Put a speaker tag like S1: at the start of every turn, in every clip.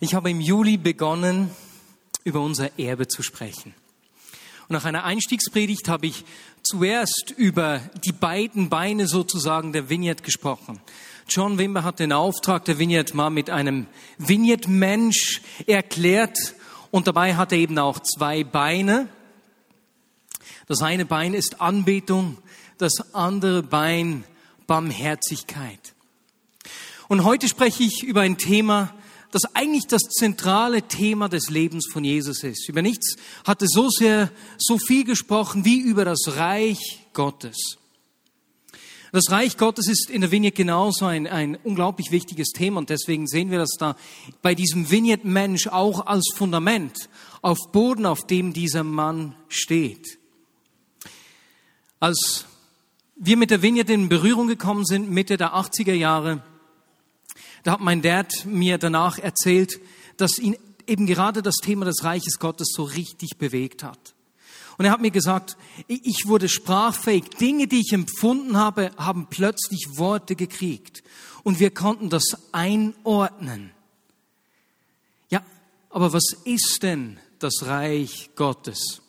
S1: Ich habe im Juli begonnen, über unser Erbe zu sprechen. Und nach einer Einstiegspredigt habe ich zuerst über die beiden Beine sozusagen der Vignette gesprochen. John Wimber hat den Auftrag der Vignette mal mit einem Vignette-Mensch erklärt und dabei hat er eben auch zwei Beine. Das eine Bein ist Anbetung, das andere Bein Barmherzigkeit. Und heute spreche ich über ein Thema, das eigentlich das zentrale Thema des Lebens von Jesus ist. Über nichts hat er so sehr, so viel gesprochen wie über das Reich Gottes. Das Reich Gottes ist in der Vignette genauso ein, ein unglaublich wichtiges Thema und deswegen sehen wir das da bei diesem Vignette-Mensch auch als Fundament auf Boden, auf dem dieser Mann steht. Als wir mit der Vignette in Berührung gekommen sind, Mitte der 80er Jahre, da hat mein Dad mir danach erzählt, dass ihn eben gerade das Thema des Reiches Gottes so richtig bewegt hat. Und er hat mir gesagt, ich wurde sprachfähig. Dinge, die ich empfunden habe, haben plötzlich Worte gekriegt. Und wir konnten das einordnen. Ja, aber was ist denn das Reich Gottes?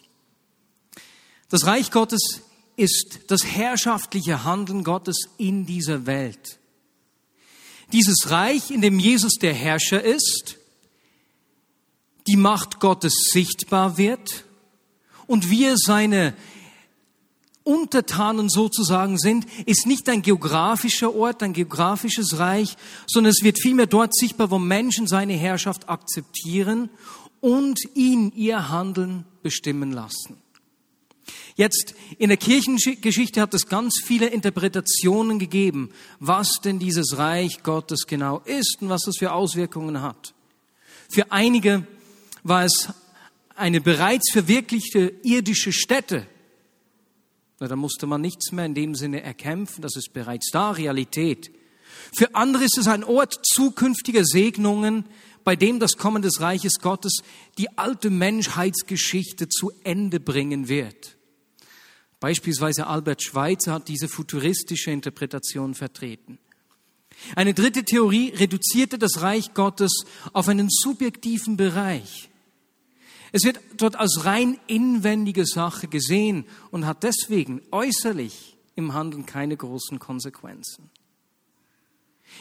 S1: Das Reich Gottes ist das herrschaftliche Handeln Gottes in dieser Welt. Dieses Reich, in dem Jesus der Herrscher ist, die Macht Gottes sichtbar wird und wir seine Untertanen sozusagen sind, ist nicht ein geografischer Ort, ein geografisches Reich, sondern es wird vielmehr dort sichtbar, wo Menschen seine Herrschaft akzeptieren und ihn ihr Handeln bestimmen lassen. Jetzt in der Kirchengeschichte hat es ganz viele Interpretationen gegeben, was denn dieses Reich Gottes genau ist und was das für Auswirkungen hat. Für einige war es eine bereits verwirklichte irdische Stätte. Da musste man nichts mehr in dem Sinne erkämpfen, das ist bereits da, Realität. Für andere ist es ein Ort zukünftiger Segnungen, bei dem das Kommen des Reiches Gottes die alte Menschheitsgeschichte zu Ende bringen wird. Beispielsweise Albert Schweitzer hat diese futuristische Interpretation vertreten. Eine dritte Theorie reduzierte das Reich Gottes auf einen subjektiven Bereich. Es wird dort als rein inwendige Sache gesehen und hat deswegen äußerlich im Handeln keine großen Konsequenzen.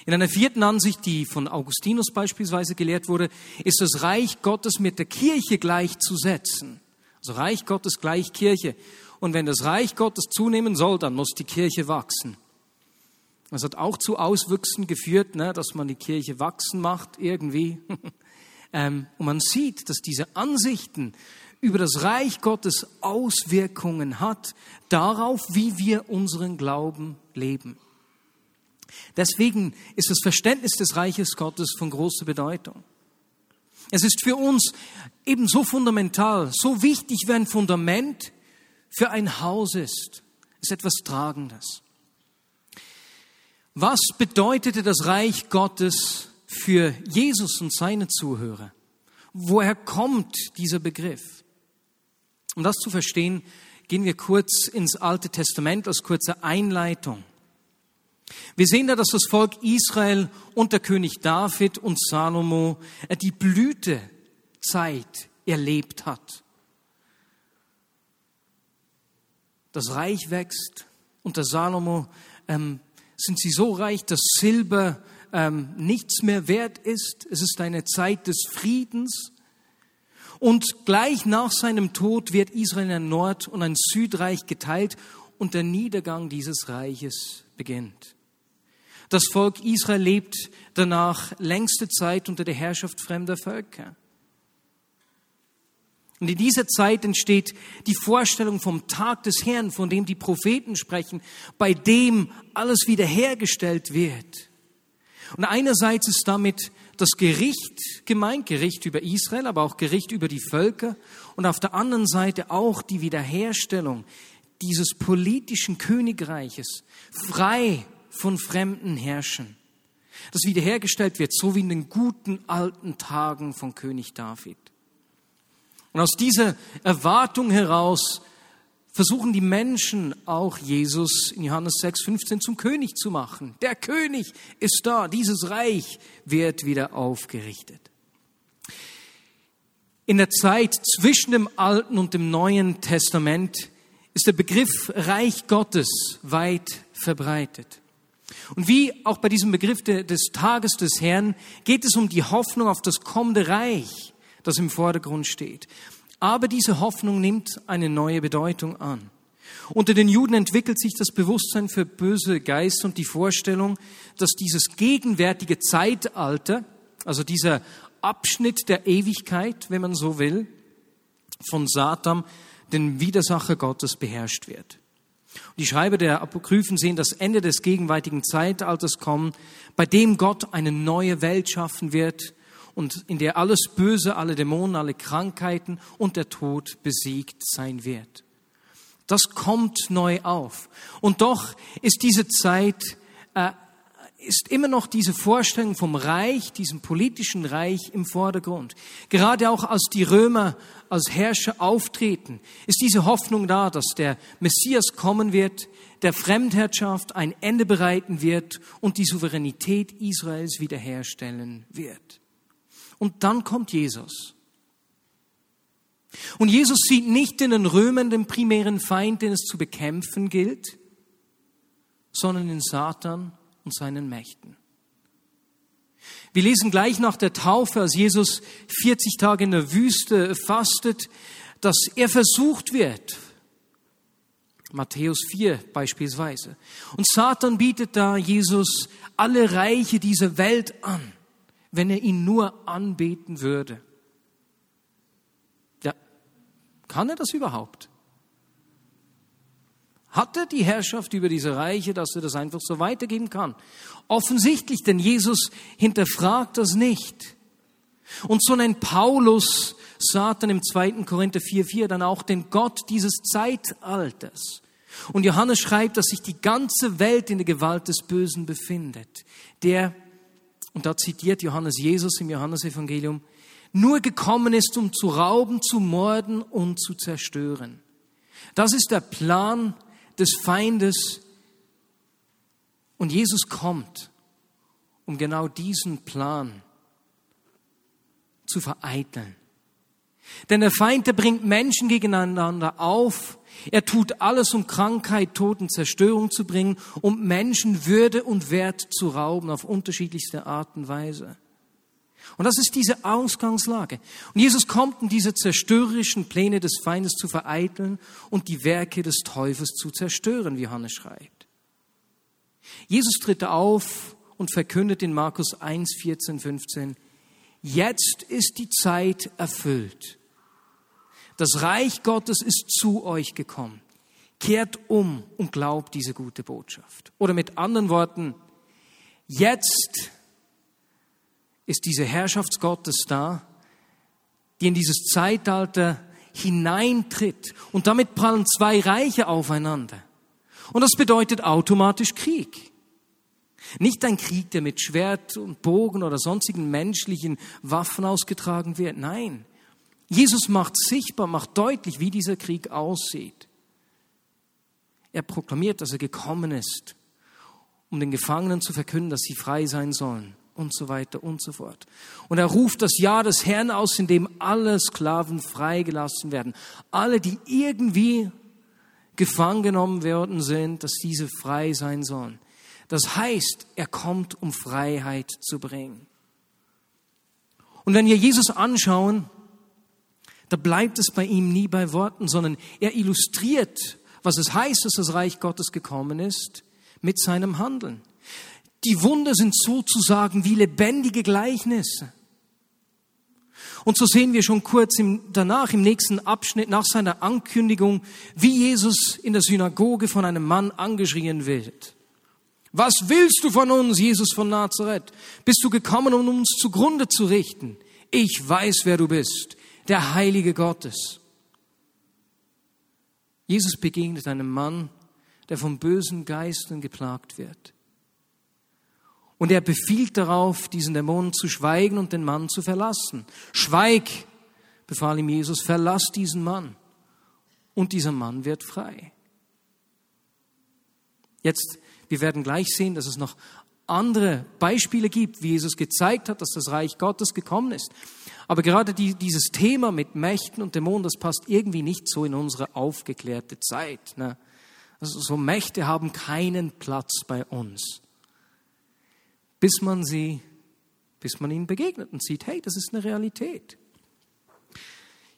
S1: In einer vierten Ansicht, die von Augustinus beispielsweise gelehrt wurde, ist das Reich Gottes mit der Kirche gleichzusetzen. Also Reich Gottes gleich Kirche. Und wenn das Reich Gottes zunehmen soll, dann muss die Kirche wachsen. Das hat auch zu Auswüchsen geführt, ne, dass man die Kirche wachsen macht irgendwie. ähm, und man sieht, dass diese Ansichten über das Reich Gottes Auswirkungen hat darauf, wie wir unseren Glauben leben. Deswegen ist das Verständnis des Reiches Gottes von großer Bedeutung. Es ist für uns ebenso fundamental, so wichtig wie ein Fundament für ein Haus ist. Ist etwas Tragendes. Was bedeutete das Reich Gottes für Jesus und seine Zuhörer? Woher kommt dieser Begriff? Um das zu verstehen, gehen wir kurz ins Alte Testament als kurze Einleitung. Wir sehen da, dass das Volk Israel unter König David und Salomo die Blütezeit erlebt hat. Das Reich wächst. Unter Salomo ähm, sind sie so reich, dass Silber ähm, nichts mehr wert ist. Es ist eine Zeit des Friedens. Und gleich nach seinem Tod wird Israel in ein Nord- und ein Südreich geteilt und der Niedergang dieses Reiches beginnt. Das Volk Israel lebt danach längste Zeit unter der Herrschaft fremder Völker. Und in dieser Zeit entsteht die Vorstellung vom Tag des Herrn, von dem die Propheten sprechen, bei dem alles wiederhergestellt wird. Und einerseits ist damit das Gericht gemeint, Gericht über Israel, aber auch Gericht über die Völker. Und auf der anderen Seite auch die Wiederherstellung dieses politischen Königreiches, frei von fremden Herrschen. Das wiederhergestellt wird, so wie in den guten alten Tagen von König David. Und aus dieser Erwartung heraus versuchen die Menschen auch Jesus in Johannes 6, 15 zum König zu machen. Der König ist da, dieses Reich wird wieder aufgerichtet. In der Zeit zwischen dem Alten und dem Neuen Testament ist der Begriff Reich Gottes weit verbreitet. Und wie auch bei diesem Begriff des Tages des Herrn geht es um die Hoffnung auf das kommende Reich, das im Vordergrund steht. Aber diese Hoffnung nimmt eine neue Bedeutung an. Unter den Juden entwickelt sich das Bewusstsein für böse Geister und die Vorstellung, dass dieses gegenwärtige Zeitalter, also dieser Abschnitt der Ewigkeit, wenn man so will, von Satan, den Widersacher Gottes, beherrscht wird. Die Schreiber der Apokryphen sehen das Ende des gegenwärtigen Zeitalters kommen, bei dem Gott eine neue Welt schaffen wird und in der alles Böse, alle Dämonen, alle Krankheiten und der Tod besiegt sein wird. Das kommt neu auf. Und doch ist diese Zeit äh, ist immer noch diese Vorstellung vom Reich, diesem politischen Reich im Vordergrund. Gerade auch als die Römer als Herrscher auftreten, ist diese Hoffnung da, dass der Messias kommen wird, der Fremdherrschaft ein Ende bereiten wird und die Souveränität Israels wiederherstellen wird. Und dann kommt Jesus. Und Jesus sieht nicht in den Römern den primären Feind, den es zu bekämpfen gilt, sondern in Satan und seinen Mächten. Wir lesen gleich nach der Taufe, als Jesus 40 Tage in der Wüste fastet, dass er versucht wird. Matthäus 4 beispielsweise. Und Satan bietet da Jesus alle Reiche dieser Welt an, wenn er ihn nur anbeten würde. Ja, kann er das überhaupt? Hat er die Herrschaft über diese Reiche, dass er das einfach so weitergeben kann? Offensichtlich, denn Jesus hinterfragt das nicht. Und so nennt Paulus Satan im 2. Korinther 4,4 dann auch den Gott dieses Zeitalters. Und Johannes schreibt, dass sich die ganze Welt in der Gewalt des Bösen befindet. Der, und da zitiert Johannes Jesus im Johannesevangelium, nur gekommen ist, um zu rauben, zu morden und zu zerstören. Das ist der Plan des Feindes. Und Jesus kommt, um genau diesen Plan zu vereiteln. Denn der Feind, der bringt Menschen gegeneinander auf. Er tut alles, um Krankheit, Tod und Zerstörung zu bringen, um Menschen Würde und Wert zu rauben auf unterschiedlichste Art und Weise. Und das ist diese Ausgangslage. Und Jesus kommt, um diese zerstörerischen Pläne des Feindes zu vereiteln und die Werke des Teufels zu zerstören, wie Johannes schreibt. Jesus tritt auf und verkündet in Markus 1, 14, 15, jetzt ist die Zeit erfüllt. Das Reich Gottes ist zu euch gekommen. Kehrt um und glaubt diese gute Botschaft. Oder mit anderen Worten, jetzt ist diese Herrschaft Gottes da, die in dieses Zeitalter hineintritt. Und damit prallen zwei Reiche aufeinander. Und das bedeutet automatisch Krieg. Nicht ein Krieg, der mit Schwert und Bogen oder sonstigen menschlichen Waffen ausgetragen wird. Nein. Jesus macht sichtbar, macht deutlich, wie dieser Krieg aussieht. Er proklamiert, dass er gekommen ist, um den Gefangenen zu verkünden, dass sie frei sein sollen und so weiter und so fort. Und er ruft das Jahr des Herrn aus, in dem alle Sklaven freigelassen werden. Alle, die irgendwie gefangen genommen worden sind, dass diese frei sein sollen. Das heißt, er kommt, um Freiheit zu bringen. Und wenn wir Jesus anschauen, da bleibt es bei ihm nie bei Worten, sondern er illustriert, was es heißt, dass das Reich Gottes gekommen ist, mit seinem Handeln. Die Wunder sind sozusagen wie lebendige Gleichnisse. Und so sehen wir schon kurz im, danach im nächsten Abschnitt nach seiner Ankündigung, wie Jesus in der Synagoge von einem Mann angeschrien wird. Was willst du von uns, Jesus von Nazareth? Bist du gekommen, um uns zugrunde zu richten? Ich weiß, wer du bist, der Heilige Gottes. Jesus begegnet einem Mann, der von bösen Geistern geplagt wird. Und er befiehlt darauf, diesen Dämonen zu schweigen und den Mann zu verlassen. Schweig, befahl ihm Jesus, verlass diesen Mann. Und dieser Mann wird frei. Jetzt, wir werden gleich sehen, dass es noch andere Beispiele gibt, wie Jesus gezeigt hat, dass das Reich Gottes gekommen ist. Aber gerade die, dieses Thema mit Mächten und Dämonen, das passt irgendwie nicht so in unsere aufgeklärte Zeit. Ne? Also so Mächte haben keinen Platz bei uns, bis man sie, bis man ihnen begegnet und sieht, hey, das ist eine Realität.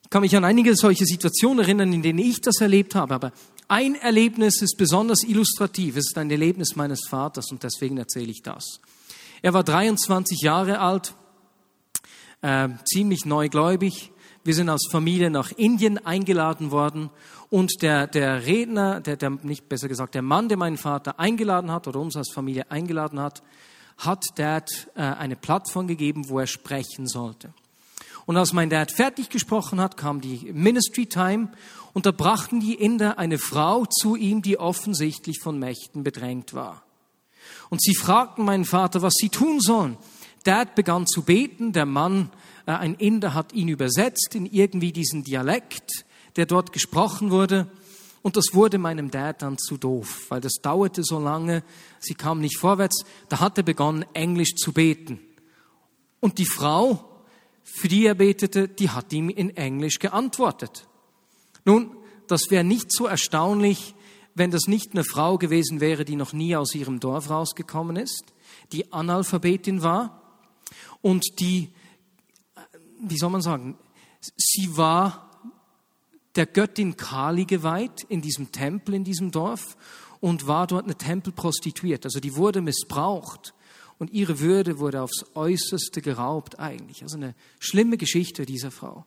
S1: Ich kann mich an einige solche Situationen erinnern, in denen ich das erlebt habe, aber ein Erlebnis ist besonders illustrativ. Es ist ein Erlebnis meines Vaters und deswegen erzähle ich das. Er war 23 Jahre alt, äh, ziemlich neugläubig. Wir sind als Familie nach Indien eingeladen worden und der, der Redner, der, der, nicht besser gesagt, der Mann, der meinen Vater eingeladen hat oder uns als Familie eingeladen hat, hat Dad äh, eine Plattform gegeben, wo er sprechen sollte. Und als mein Dad fertig gesprochen hat, kam die Ministry Time und da brachten die Inder eine Frau zu ihm, die offensichtlich von Mächten bedrängt war. Und sie fragten meinen Vater, was sie tun sollen. Dad begann zu beten, der Mann, äh, ein Inder, hat ihn übersetzt in irgendwie diesen Dialekt, der dort gesprochen wurde. Und das wurde meinem Dad dann zu doof, weil das dauerte so lange, sie kam nicht vorwärts. Da hat er begonnen, Englisch zu beten. Und die Frau für die er betete, die hat ihm in Englisch geantwortet. Nun, das wäre nicht so erstaunlich, wenn das nicht eine Frau gewesen wäre, die noch nie aus ihrem Dorf rausgekommen ist, die Analphabetin war und die, wie soll man sagen, sie war der Göttin Kali geweiht in diesem Tempel, in diesem Dorf und war dort eine Tempelprostituiert. Also die wurde missbraucht und ihre Würde wurde aufs Äußerste geraubt eigentlich. Also eine schlimme Geschichte dieser Frau.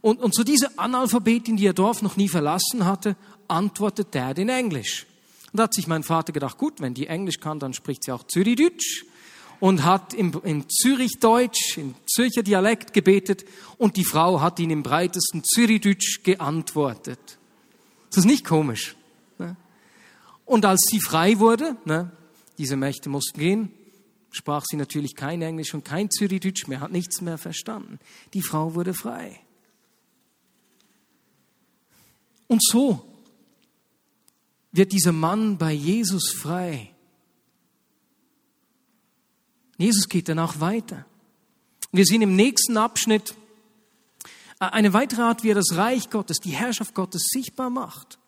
S1: Und, und zu dieser Analphabetin, die ihr Dorf noch nie verlassen hatte, antwortet Dad in Englisch. Und da hat sich mein Vater gedacht, gut, wenn die Englisch kann, dann spricht sie auch Zürichdeutsch und hat im, im Zürichdeutsch, im Zürcher Dialekt gebetet und die Frau hat ihn im breitesten Zürichdeutsch geantwortet. Das ist nicht komisch. Ne? Und als sie frei wurde, ne, diese Mächte mussten gehen, sprach sie natürlich kein Englisch und kein Zürichdeutsch mehr, hat nichts mehr verstanden. Die Frau wurde frei. Und so wird dieser Mann bei Jesus frei. Jesus geht danach weiter. Wir sehen im nächsten Abschnitt eine weitere Art, wie er das Reich Gottes, die Herrschaft Gottes sichtbar macht.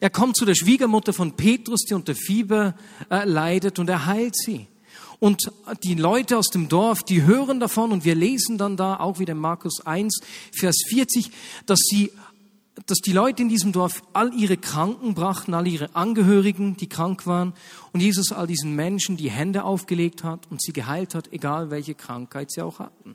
S1: Er kommt zu der Schwiegermutter von Petrus, die unter Fieber äh, leidet, und er heilt sie. Und die Leute aus dem Dorf, die hören davon und wir lesen dann da auch wieder Markus 1, Vers 40, dass sie dass die Leute in diesem Dorf all ihre Kranken brachten, all ihre Angehörigen, die krank waren, und Jesus all diesen Menschen die Hände aufgelegt hat und sie geheilt hat, egal welche Krankheit sie auch hatten.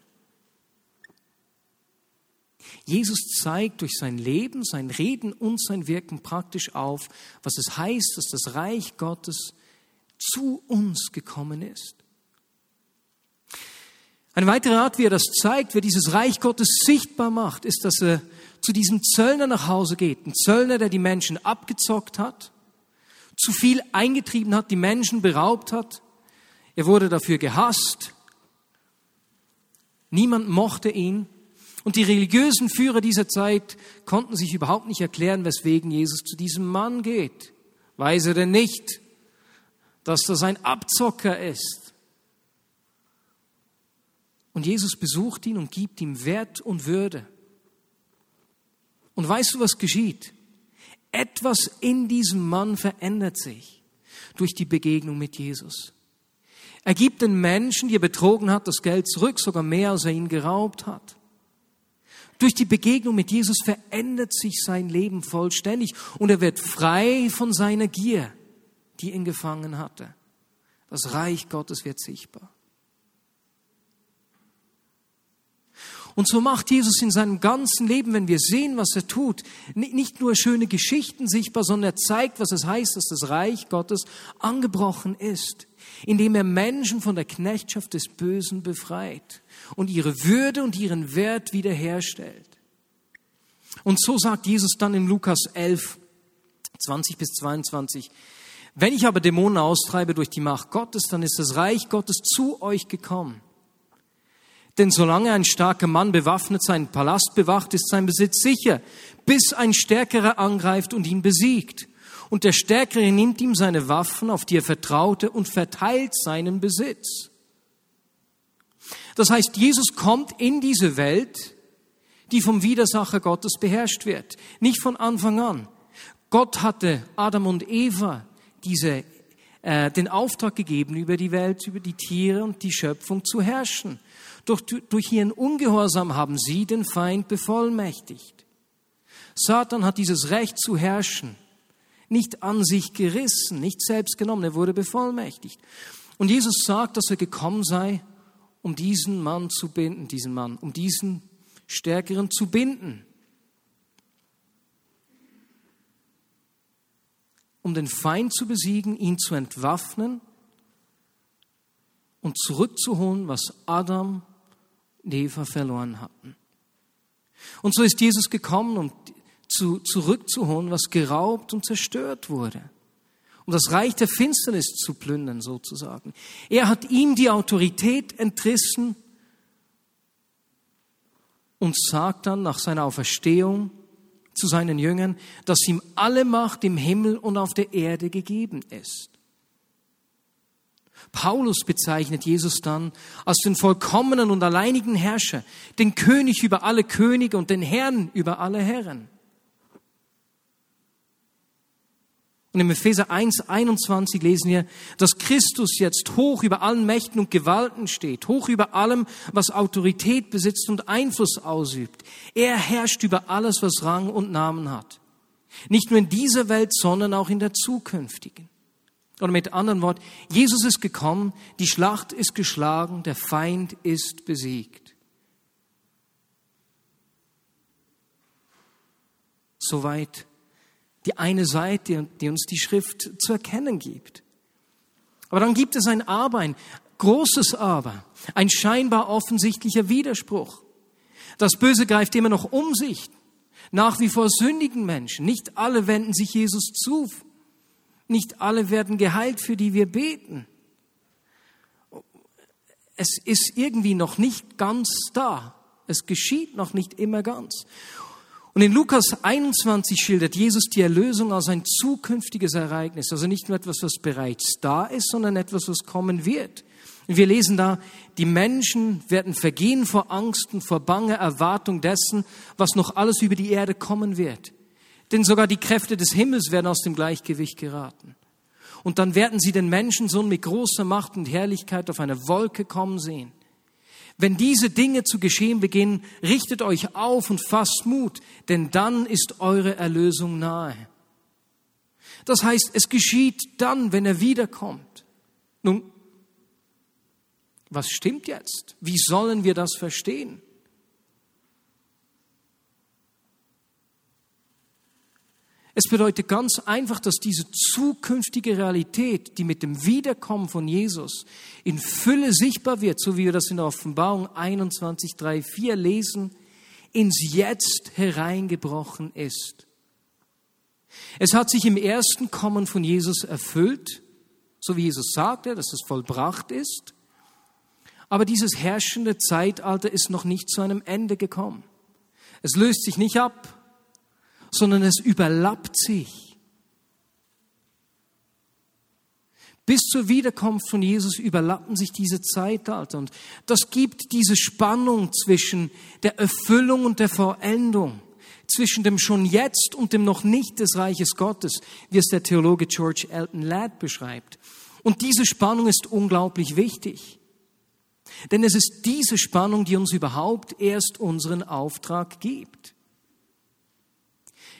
S1: Jesus zeigt durch sein Leben, sein Reden und sein Wirken praktisch auf, was es heißt, dass das Reich Gottes zu uns gekommen ist. Eine weitere Art, wie er das zeigt, wie er dieses Reich Gottes sichtbar macht, ist, dass er zu diesem Zöllner nach Hause geht. Ein Zöllner, der die Menschen abgezockt hat, zu viel eingetrieben hat, die Menschen beraubt hat. Er wurde dafür gehasst. Niemand mochte ihn. Und die religiösen Führer dieser Zeit konnten sich überhaupt nicht erklären, weswegen Jesus zu diesem Mann geht. Weiß er denn nicht, dass das ein Abzocker ist. Und Jesus besucht ihn und gibt ihm Wert und Würde. Und weißt du, was geschieht? Etwas in diesem Mann verändert sich durch die Begegnung mit Jesus. Er gibt den Menschen, die er betrogen hat, das Geld zurück, sogar mehr, als er ihn geraubt hat. Durch die Begegnung mit Jesus verändert sich sein Leben vollständig und er wird frei von seiner Gier die ihn gefangen hatte. Das Reich Gottes wird sichtbar. Und so macht Jesus in seinem ganzen Leben, wenn wir sehen, was er tut, nicht nur schöne Geschichten sichtbar, sondern er zeigt, was es heißt, dass das Reich Gottes angebrochen ist, indem er Menschen von der Knechtschaft des Bösen befreit und ihre Würde und ihren Wert wiederherstellt. Und so sagt Jesus dann in Lukas 11, 20 bis 22, wenn ich aber Dämonen austreibe durch die Macht Gottes, dann ist das Reich Gottes zu euch gekommen. Denn solange ein starker Mann bewaffnet seinen Palast bewacht, ist sein Besitz sicher, bis ein Stärkerer angreift und ihn besiegt. Und der Stärkere nimmt ihm seine Waffen, auf die er vertraute, und verteilt seinen Besitz. Das heißt, Jesus kommt in diese Welt, die vom Widersacher Gottes beherrscht wird. Nicht von Anfang an. Gott hatte Adam und Eva diese, äh, den Auftrag gegeben, über die Welt, über die Tiere und die Schöpfung zu herrschen. Doch durch ihren Ungehorsam haben sie den Feind bevollmächtigt. Satan hat dieses Recht zu herrschen nicht an sich gerissen, nicht selbst genommen, er wurde bevollmächtigt. Und Jesus sagt, dass er gekommen sei, um diesen Mann zu binden, diesen Mann, um diesen Stärkeren zu binden. Um den Feind zu besiegen, ihn zu entwaffnen und zurückzuholen, was Adam und Eva verloren hatten. Und so ist Jesus gekommen, um zu, zurückzuholen, was geraubt und zerstört wurde. Um das Reich der Finsternis zu plündern, sozusagen. Er hat ihm die Autorität entrissen und sagt dann nach seiner Auferstehung zu seinen Jüngern, dass ihm alle Macht im Himmel und auf der Erde gegeben ist. Paulus bezeichnet Jesus dann als den vollkommenen und alleinigen Herrscher, den König über alle Könige und den Herrn über alle Herren. Und im Epheser 1, 21 lesen wir, dass Christus jetzt hoch über allen Mächten und Gewalten steht, hoch über allem, was Autorität besitzt und Einfluss ausübt. Er herrscht über alles, was Rang und Namen hat. Nicht nur in dieser Welt, sondern auch in der zukünftigen. Oder mit anderen Worten, Jesus ist gekommen, die Schlacht ist geschlagen, der Feind ist besiegt. Soweit die eine Seite, die uns die Schrift zu erkennen gibt. Aber dann gibt es ein Aber, ein großes Aber, ein scheinbar offensichtlicher Widerspruch. Das Böse greift immer noch um sich. Nach wie vor sündigen Menschen. Nicht alle wenden sich Jesus zu. Nicht alle werden geheilt, für die wir beten. Es ist irgendwie noch nicht ganz da. Es geschieht noch nicht immer ganz. Und in Lukas 21 schildert Jesus die Erlösung als ein zukünftiges Ereignis. Also nicht nur etwas, was bereits da ist, sondern etwas, was kommen wird. Und wir lesen da, die Menschen werden vergehen vor Angst und vor banger Erwartung dessen, was noch alles über die Erde kommen wird. Denn sogar die Kräfte des Himmels werden aus dem Gleichgewicht geraten. Und dann werden sie den Menschensohn mit großer Macht und Herrlichkeit auf einer Wolke kommen sehen. Wenn diese Dinge zu geschehen beginnen, richtet euch auf und fasst Mut, denn dann ist eure Erlösung nahe. Das heißt, es geschieht dann, wenn er wiederkommt. Nun, was stimmt jetzt? Wie sollen wir das verstehen? Es bedeutet ganz einfach, dass diese zukünftige Realität, die mit dem Wiederkommen von Jesus in Fülle sichtbar wird, so wie wir das in der Offenbarung 21, 3, 4 lesen, ins Jetzt hereingebrochen ist. Es hat sich im ersten Kommen von Jesus erfüllt, so wie Jesus sagte, dass es vollbracht ist. Aber dieses herrschende Zeitalter ist noch nicht zu einem Ende gekommen. Es löst sich nicht ab, sondern es überlappt sich. Bis zur Wiederkunft von Jesus überlappen sich diese Zeitalter und das gibt diese Spannung zwischen der Erfüllung und der Vollendung, zwischen dem schon jetzt und dem noch nicht des Reiches Gottes, wie es der Theologe George Elton Ladd beschreibt. Und diese Spannung ist unglaublich wichtig. Denn es ist diese Spannung, die uns überhaupt erst unseren Auftrag gibt.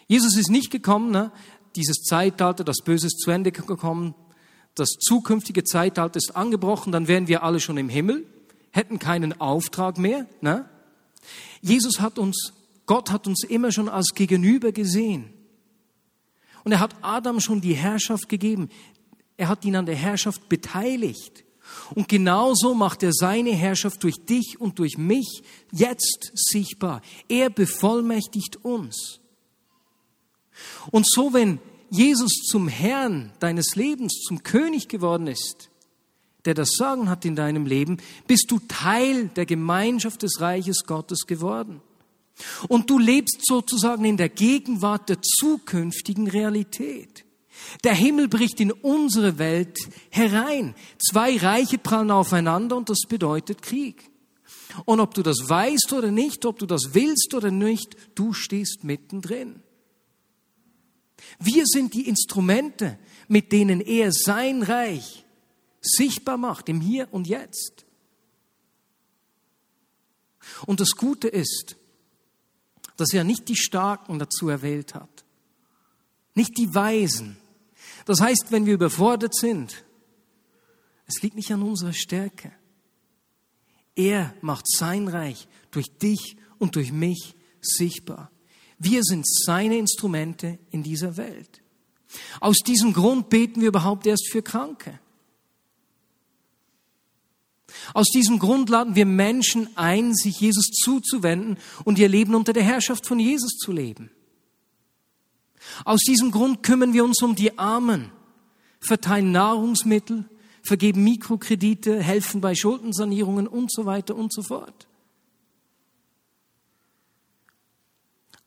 S1: Jesus ist nicht gekommen, ne? dieses Zeitalter, das Böse ist zu Ende gekommen, das zukünftige Zeitalter ist angebrochen, dann wären wir alle schon im Himmel, hätten keinen Auftrag mehr. Ne? Jesus hat uns, Gott hat uns immer schon als Gegenüber gesehen. Und er hat Adam schon die Herrschaft gegeben. Er hat ihn an der Herrschaft beteiligt. Und genauso macht er seine Herrschaft durch dich und durch mich jetzt sichtbar. Er bevollmächtigt uns. Und so, wenn Jesus zum Herrn deines Lebens, zum König geworden ist, der das Sagen hat in deinem Leben, bist du Teil der Gemeinschaft des Reiches Gottes geworden. Und du lebst sozusagen in der Gegenwart der zukünftigen Realität. Der Himmel bricht in unsere Welt herein. Zwei Reiche prallen aufeinander und das bedeutet Krieg. Und ob du das weißt oder nicht, ob du das willst oder nicht, du stehst mittendrin. Wir sind die Instrumente, mit denen er sein Reich sichtbar macht im Hier und Jetzt. Und das Gute ist, dass er nicht die Starken dazu erwählt hat, nicht die Weisen. Das heißt, wenn wir überfordert sind, es liegt nicht an unserer Stärke. Er macht sein Reich durch dich und durch mich sichtbar. Wir sind seine Instrumente in dieser Welt. Aus diesem Grund beten wir überhaupt erst für Kranke. Aus diesem Grund laden wir Menschen ein, sich Jesus zuzuwenden und ihr Leben unter der Herrschaft von Jesus zu leben. Aus diesem Grund kümmern wir uns um die Armen, verteilen Nahrungsmittel, vergeben Mikrokredite, helfen bei Schuldensanierungen und so weiter und so fort.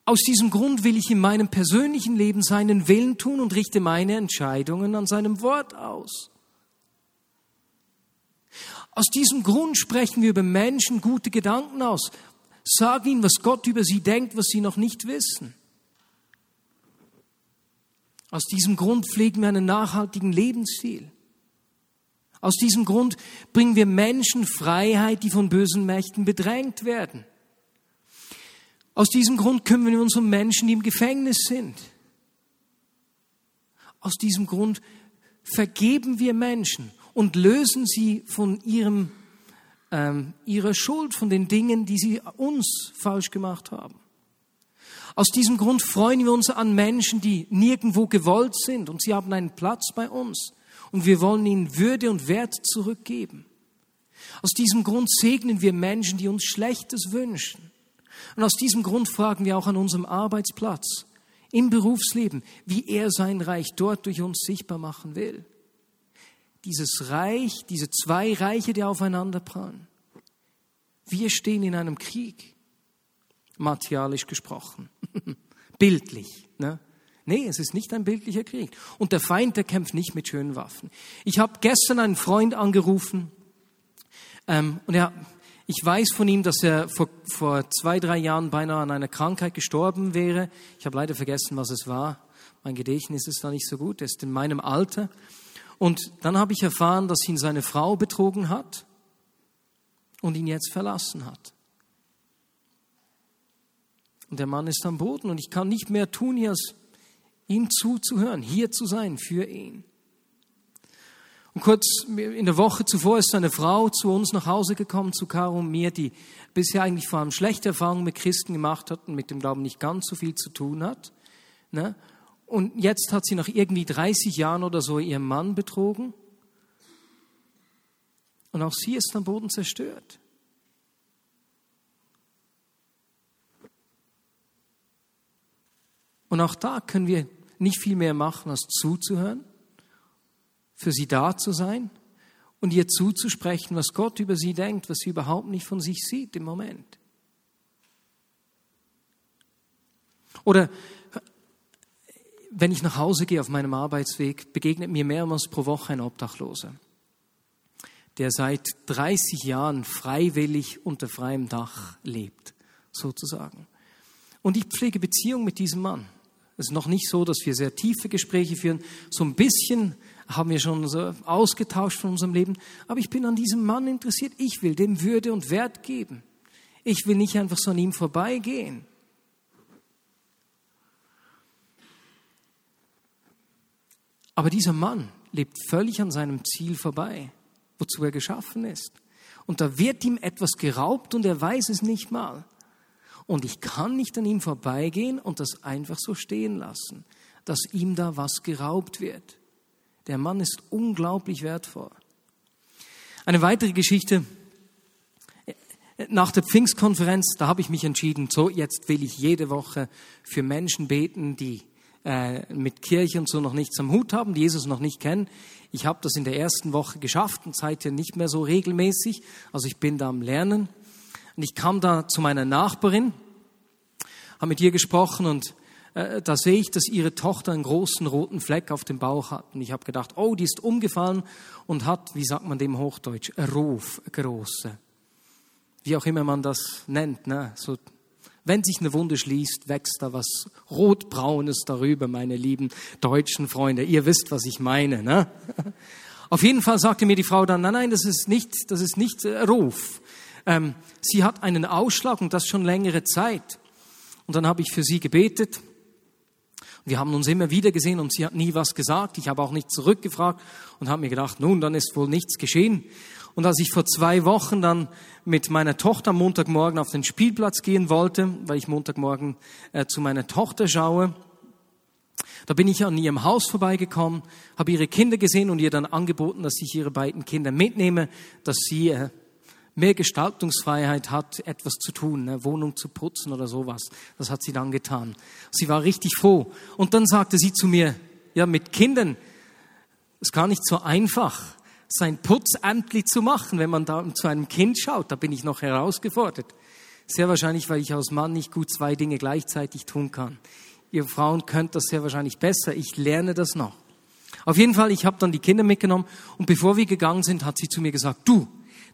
S1: Aus diesem Grund will ich in meinem persönlichen Leben seinen Willen tun und richte meine Entscheidungen an seinem Wort aus. Aus diesem Grund sprechen wir über Menschen gute Gedanken aus. Sag ihnen, was Gott über sie denkt, was sie noch nicht wissen. Aus diesem Grund pflegen wir einen nachhaltigen Lebensstil. Aus diesem Grund bringen wir Menschen Freiheit, die von bösen Mächten bedrängt werden. Aus diesem Grund kümmern wir uns um Menschen, die im Gefängnis sind. Aus diesem Grund vergeben wir Menschen und lösen sie von ihrem, ähm, ihrer Schuld, von den Dingen, die sie uns falsch gemacht haben. Aus diesem Grund freuen wir uns an Menschen, die nirgendwo gewollt sind und sie haben einen Platz bei uns und wir wollen ihnen Würde und Wert zurückgeben. Aus diesem Grund segnen wir Menschen, die uns Schlechtes wünschen. Und aus diesem Grund fragen wir auch an unserem Arbeitsplatz, im Berufsleben, wie er sein Reich dort durch uns sichtbar machen will dieses Reich, diese zwei Reiche, die aufeinander prallen. Wir stehen in einem Krieg, materialisch gesprochen, bildlich. Ne? Nee, es ist nicht ein bildlicher Krieg. Und der Feind, der kämpft nicht mit schönen Waffen. Ich habe gestern einen Freund angerufen ähm, und er, ich weiß von ihm, dass er vor, vor zwei, drei Jahren beinahe an einer Krankheit gestorben wäre. Ich habe leider vergessen, was es war. Mein Gedächtnis ist da nicht so gut. Er ist in meinem Alter. Und dann habe ich erfahren, dass ihn seine Frau betrogen hat und ihn jetzt verlassen hat. Und der Mann ist am Boden und ich kann nicht mehr tun, als ihm zuzuhören, hier zu sein für ihn. Und kurz in der Woche zuvor ist seine Frau zu uns nach Hause gekommen, zu Caro und mir, die bisher eigentlich vor allem schlechte Erfahrungen mit Christen gemacht hat und mit dem Glauben nicht ganz so viel zu tun hat. Ne? Und jetzt hat sie nach irgendwie 30 Jahren oder so ihren Mann betrogen. Und auch sie ist am Boden zerstört. Und auch da können wir nicht viel mehr machen, als zuzuhören, für sie da zu sein und ihr zuzusprechen, was Gott über sie denkt, was sie überhaupt nicht von sich sieht im Moment. Oder wenn ich nach Hause gehe auf meinem Arbeitsweg, begegnet mir mehrmals pro Woche ein Obdachloser, der seit 30 Jahren freiwillig unter freiem Dach lebt, sozusagen. Und ich pflege Beziehung mit diesem Mann. Es ist noch nicht so, dass wir sehr tiefe Gespräche führen. So ein bisschen haben wir schon so ausgetauscht von unserem Leben. Aber ich bin an diesem Mann interessiert. Ich will dem Würde und Wert geben. Ich will nicht einfach so an ihm vorbeigehen. Aber dieser Mann lebt völlig an seinem Ziel vorbei, wozu er geschaffen ist. Und da wird ihm etwas geraubt und er weiß es nicht mal. Und ich kann nicht an ihm vorbeigehen und das einfach so stehen lassen, dass ihm da was geraubt wird. Der Mann ist unglaublich wertvoll. Eine weitere Geschichte. Nach der Pfingstkonferenz, da habe ich mich entschieden, so jetzt will ich jede Woche für Menschen beten, die äh, mit Kirche und so noch nichts am Hut haben, die Jesus noch nicht kennen. Ich habe das in der ersten Woche geschafft und seitdem nicht mehr so regelmäßig. Also ich bin da am Lernen. Und ich kam da zu meiner Nachbarin, habe mit ihr gesprochen und äh, da sehe ich, dass ihre Tochter einen großen roten Fleck auf dem Bauch hat. Und ich habe gedacht, oh, die ist umgefallen und hat, wie sagt man dem Hochdeutsch, Ruf, große. Wie auch immer man das nennt. Ne? So, wenn sich eine Wunde schließt, wächst da was Rotbraunes darüber, meine lieben deutschen Freunde. Ihr wisst, was ich meine. Ne? Auf jeden Fall sagte mir die Frau dann, nein, nein, das ist nicht, das ist nicht äh, Ruf. Ähm, sie hat einen Ausschlag und das schon längere Zeit. Und dann habe ich für sie gebetet wir haben uns immer wieder gesehen und sie hat nie was gesagt. Ich habe auch nicht zurückgefragt und habe mir gedacht, nun, dann ist wohl nichts geschehen. Und als ich vor zwei Wochen dann mit meiner Tochter Montagmorgen auf den Spielplatz gehen wollte, weil ich Montagmorgen äh, zu meiner Tochter schaue, da bin ich an ihrem Haus vorbeigekommen, habe ihre Kinder gesehen und ihr dann angeboten, dass ich ihre beiden Kinder mitnehme, dass sie äh, mehr Gestaltungsfreiheit hat, etwas zu tun, eine Wohnung zu putzen oder sowas. Das hat sie dann getan. Sie war richtig froh. Und dann sagte sie zu mir, ja, mit Kindern ist gar nicht so einfach, sein Putzämtli zu machen, wenn man da zu einem Kind schaut. Da bin ich noch herausgefordert. Sehr wahrscheinlich, weil ich als Mann nicht gut zwei Dinge gleichzeitig tun kann. Ihr Frauen könnt das sehr wahrscheinlich besser. Ich lerne das noch. Auf jeden Fall, ich habe dann die Kinder mitgenommen und bevor wir gegangen sind, hat sie zu mir gesagt, du,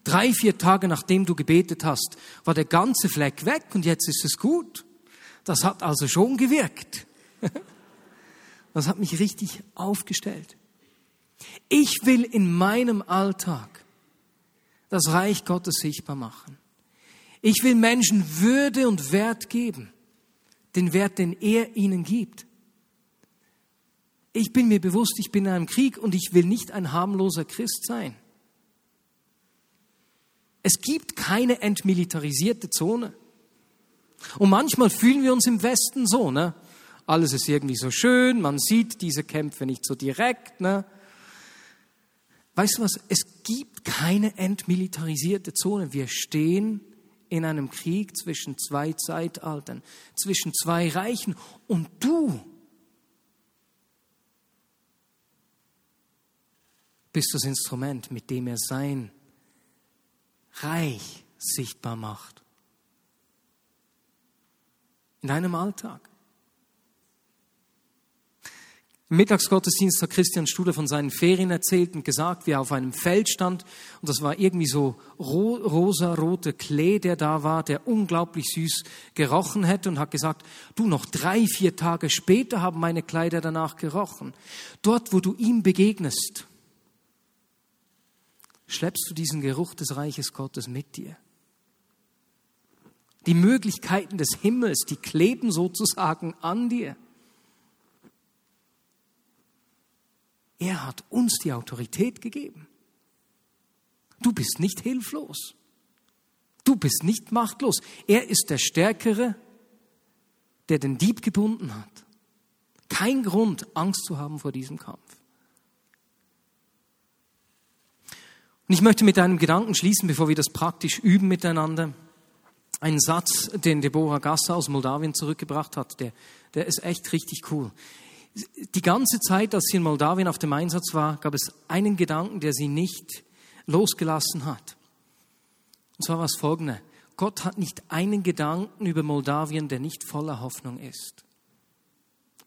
S1: Drei, vier Tage nachdem du gebetet hast, war der ganze Fleck weg und jetzt ist es gut. Das hat also schon gewirkt. Das hat mich richtig aufgestellt. Ich will in meinem Alltag das Reich Gottes sichtbar machen. Ich will Menschen Würde und Wert geben, den Wert, den er ihnen gibt. Ich bin mir bewusst, ich bin in einem Krieg und ich will nicht ein harmloser Christ sein. Es gibt keine entmilitarisierte Zone. Und manchmal fühlen wir uns im Westen so, ne? Alles ist irgendwie so schön, man sieht diese Kämpfe nicht so direkt, ne? Weißt du was? Es gibt keine entmilitarisierte Zone. Wir stehen in einem Krieg zwischen zwei Zeitaltern, zwischen zwei Reichen. Und du bist das Instrument, mit dem er sein Reich sichtbar macht. In deinem Alltag. Im Mittagsgottesdienst hat Christian Studer von seinen Ferien erzählt und gesagt, wie er auf einem Feld stand und das war irgendwie so ro rosa-rote Klee, der da war, der unglaublich süß gerochen hätte und hat gesagt, du noch drei, vier Tage später haben meine Kleider danach gerochen. Dort, wo du ihm begegnest, schleppst du diesen Geruch des Reiches Gottes mit dir. Die Möglichkeiten des Himmels, die kleben sozusagen an dir. Er hat uns die Autorität gegeben. Du bist nicht hilflos. Du bist nicht machtlos. Er ist der Stärkere, der den Dieb gebunden hat. Kein Grund, Angst zu haben vor diesem Kampf. Und ich möchte mit einem Gedanken schließen, bevor wir das praktisch üben miteinander. Ein Satz, den Deborah Gasser aus Moldawien zurückgebracht hat, der, der ist echt richtig cool. Die ganze Zeit, als sie in Moldawien auf dem Einsatz war, gab es einen Gedanken, der sie nicht losgelassen hat. Und zwar war es folgende. Gott hat nicht einen Gedanken über Moldawien, der nicht voller Hoffnung ist.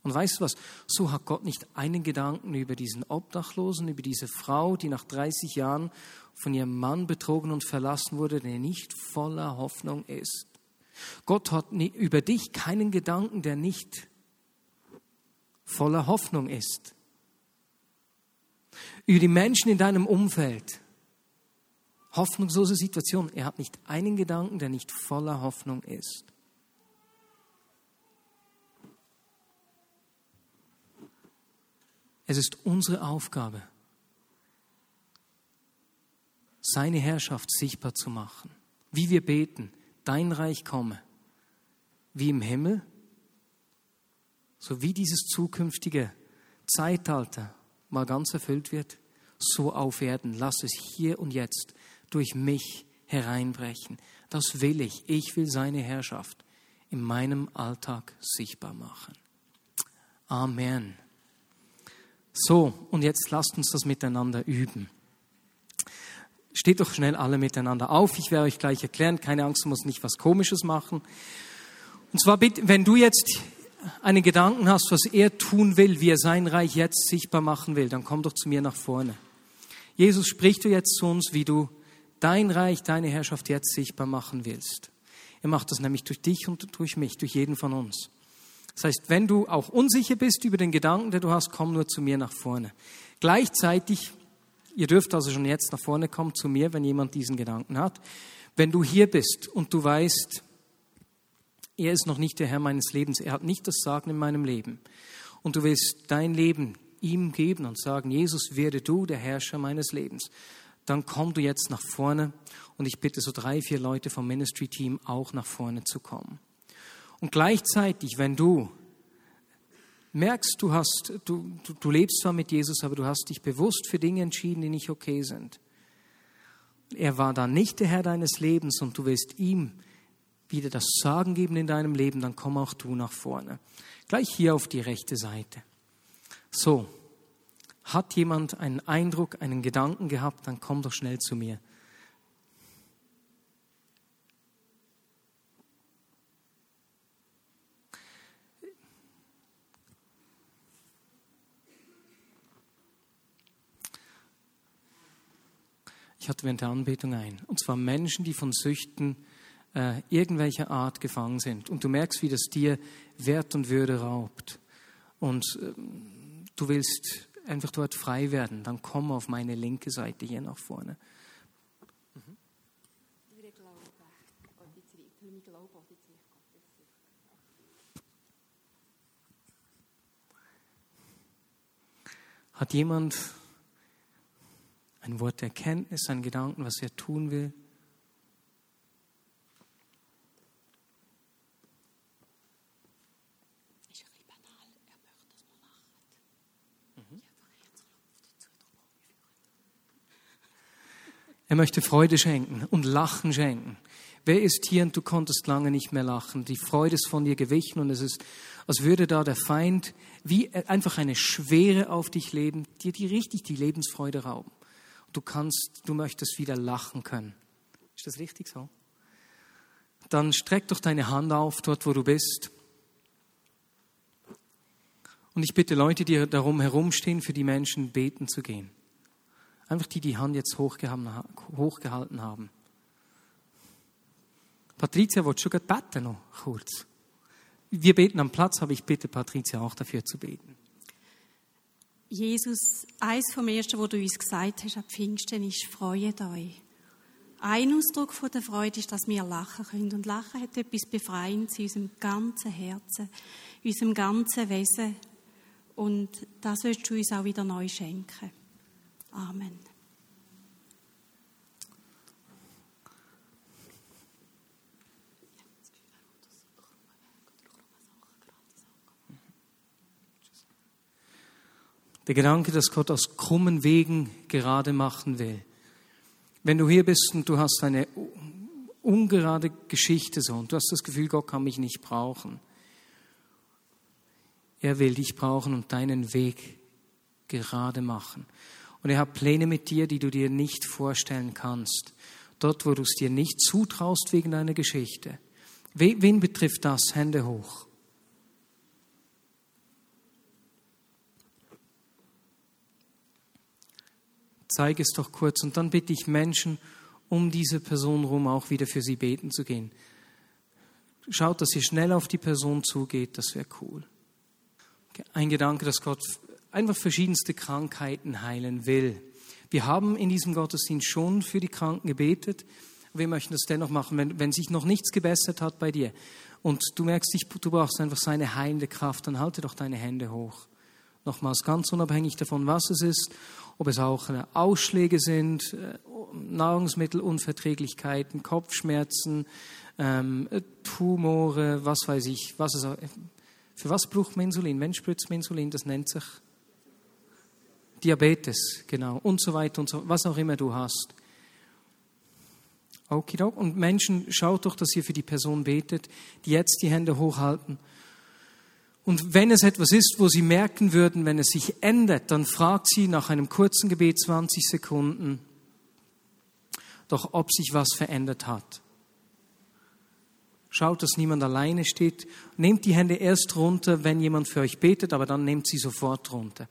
S1: Und weißt du was? So hat Gott nicht einen Gedanken über diesen Obdachlosen, über diese Frau, die nach 30 Jahren von ihrem Mann betrogen und verlassen wurde, der nicht voller Hoffnung ist. Gott hat über dich keinen Gedanken, der nicht voller Hoffnung ist. Über die Menschen in deinem Umfeld. Hoffnungslose Situation. Er hat nicht einen Gedanken, der nicht voller Hoffnung ist. Es ist unsere Aufgabe, seine Herrschaft sichtbar zu machen. Wie wir beten, dein Reich komme, wie im Himmel, so wie dieses zukünftige Zeitalter mal ganz erfüllt wird, so auf Erden. Lass es hier und jetzt durch mich hereinbrechen. Das will ich. Ich will seine Herrschaft in meinem Alltag sichtbar machen. Amen. So, und jetzt lasst uns das miteinander üben. Steht doch schnell alle miteinander auf. Ich werde euch gleich erklären. Keine Angst, du musst nicht was Komisches machen. Und zwar bitte, wenn du jetzt einen Gedanken hast, was er tun will, wie er sein Reich jetzt sichtbar machen will, dann komm doch zu mir nach vorne. Jesus, sprichst du jetzt zu uns, wie du dein Reich, deine Herrschaft jetzt sichtbar machen willst. Er macht das nämlich durch dich und durch mich, durch jeden von uns. Das heißt, wenn du auch unsicher bist über den Gedanken, den du hast, komm nur zu mir nach vorne. Gleichzeitig, ihr dürft also schon jetzt nach vorne kommen zu mir, wenn jemand diesen Gedanken hat. Wenn du hier bist und du weißt, er ist noch nicht der Herr meines Lebens, er hat nicht das Sagen in meinem Leben und du willst dein Leben ihm geben und sagen, Jesus, werde du der Herrscher meines Lebens, dann komm du jetzt nach vorne und ich bitte so drei, vier Leute vom Ministry Team auch nach vorne zu kommen. Und gleichzeitig, wenn du merkst, du hast, du, du, du lebst zwar mit Jesus, aber du hast dich bewusst für Dinge entschieden, die nicht okay sind. Er war dann nicht der Herr deines Lebens und du willst ihm wieder das Sagen geben in deinem Leben, dann komm auch du nach vorne. Gleich hier auf die rechte Seite. So, hat jemand einen Eindruck, einen Gedanken gehabt, dann komm doch schnell zu mir. Ich hatte während der Anbetung ein. Und zwar Menschen, die von Süchten äh, irgendwelcher Art gefangen sind. Und du merkst, wie das dir Wert und Würde raubt. Und äh, du willst einfach dort frei werden. Dann komm auf meine linke Seite hier nach vorne. Hat jemand ein Wort der Erkenntnis, ein Gedanken, was er tun will. Er möchte Freude schenken und Lachen schenken. Wer ist hier und du konntest lange nicht mehr lachen? Die Freude ist von dir gewichen und es ist, als würde da der Feind wie einfach eine Schwere auf dich leben, dir die richtig die Lebensfreude rauben du kannst, du möchtest wieder lachen können. Ist das richtig so? Dann streck doch deine Hand auf, dort wo du bist. Und ich bitte Leute, die darum herumstehen, für die Menschen beten zu gehen. Einfach die die Hand jetzt hochgehalten haben. Patricia, wollt schon beten noch kurz? Wir beten am Platz, aber ich bitte Patricia auch dafür zu beten.
S2: Jesus, eins vom Ersten, wo du uns gesagt hast, ab Pfingsten, ist, freut euch. Ein Ausdruck von der Freude ist, dass wir lachen können. Und Lachen hat etwas Befreiendes in unserem ganzen Herzen, in unserem ganzen Wesen. Und das willst du uns auch wieder neu schenken. Amen.
S1: Der Gedanke, dass Gott aus krummen Wegen gerade machen will. Wenn du hier bist und du hast eine ungerade Geschichte so und du hast das Gefühl, Gott kann mich nicht brauchen. Er will dich brauchen und deinen Weg gerade machen. Und er hat Pläne mit dir, die du dir nicht vorstellen kannst. Dort, wo du es dir nicht zutraust wegen deiner Geschichte. Wen betrifft das? Hände hoch. Zeige es doch kurz und dann bitte ich Menschen, um diese Person rum auch wieder für sie beten zu gehen. Schaut, dass ihr schnell auf die Person zugeht, das wäre cool. Ein Gedanke, dass Gott einfach verschiedenste Krankheiten heilen will. Wir haben in diesem Gottesdienst schon für die Kranken gebetet. Wir möchten das dennoch machen, wenn, wenn sich noch nichts gebessert hat bei dir und du merkst, du brauchst einfach seine heilende Kraft, dann halte doch deine Hände hoch. Nochmals ganz unabhängig davon, was es ist ob es auch äh, Ausschläge sind, äh, Nahrungsmittelunverträglichkeiten, Kopfschmerzen, ähm, Tumore, was weiß ich, was es, für was braucht man Insulin? Wenn spritzt man Insulin? Das nennt sich Diabetes, genau, und so weiter und so, was auch immer du hast. Okidok. Und Menschen, schaut doch, dass ihr für die Person betet, die jetzt die Hände hochhalten und wenn es etwas ist, wo Sie merken würden, wenn es sich ändert, dann fragt sie nach einem kurzen Gebet 20 Sekunden, doch ob sich was verändert hat. Schaut, dass niemand alleine steht. Nehmt die Hände erst runter, wenn jemand für euch betet, aber dann nehmt sie sofort runter.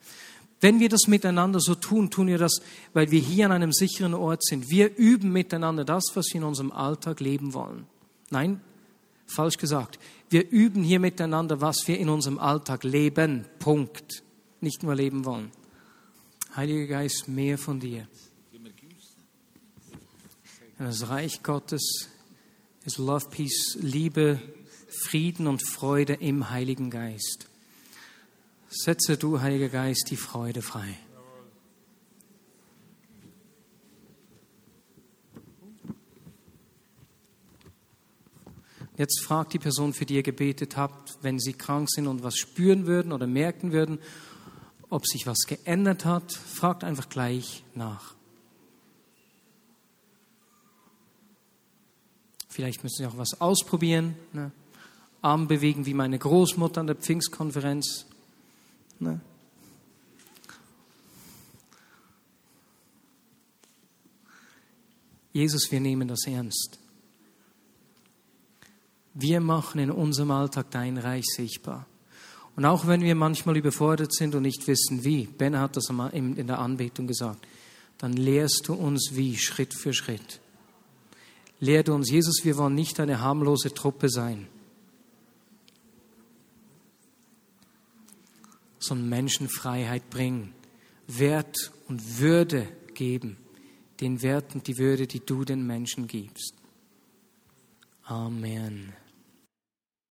S1: Wenn wir das miteinander so tun, tun wir das, weil wir hier an einem sicheren Ort sind. Wir üben miteinander das, was wir in unserem Alltag leben wollen. Nein, falsch gesagt. Wir üben hier miteinander, was wir in unserem Alltag leben. Punkt. Nicht nur leben wollen. Heiliger Geist, mehr von dir. Das Reich Gottes ist Love, Peace, Liebe, Frieden und Freude im Heiligen Geist. Setze du, Heiliger Geist, die Freude frei. Jetzt fragt die Person, für die ihr gebetet habt, wenn sie krank sind und was spüren würden oder merken würden, ob sich was geändert hat. Fragt einfach gleich nach. Vielleicht müssen Sie auch was ausprobieren. Ne? Arm bewegen wie meine Großmutter an der Pfingstkonferenz. Ne? Jesus, wir nehmen das ernst. Wir machen in unserem Alltag dein Reich sichtbar. Und auch wenn wir manchmal überfordert sind und nicht wissen, wie, Ben hat das in der Anbetung gesagt, dann lehrst du uns wie, Schritt für Schritt. Lehr du uns, Jesus, wir wollen nicht eine harmlose Truppe sein, sondern Menschen Freiheit bringen, Wert und Würde geben, den Wert und die Würde, die du den Menschen gibst. Amen.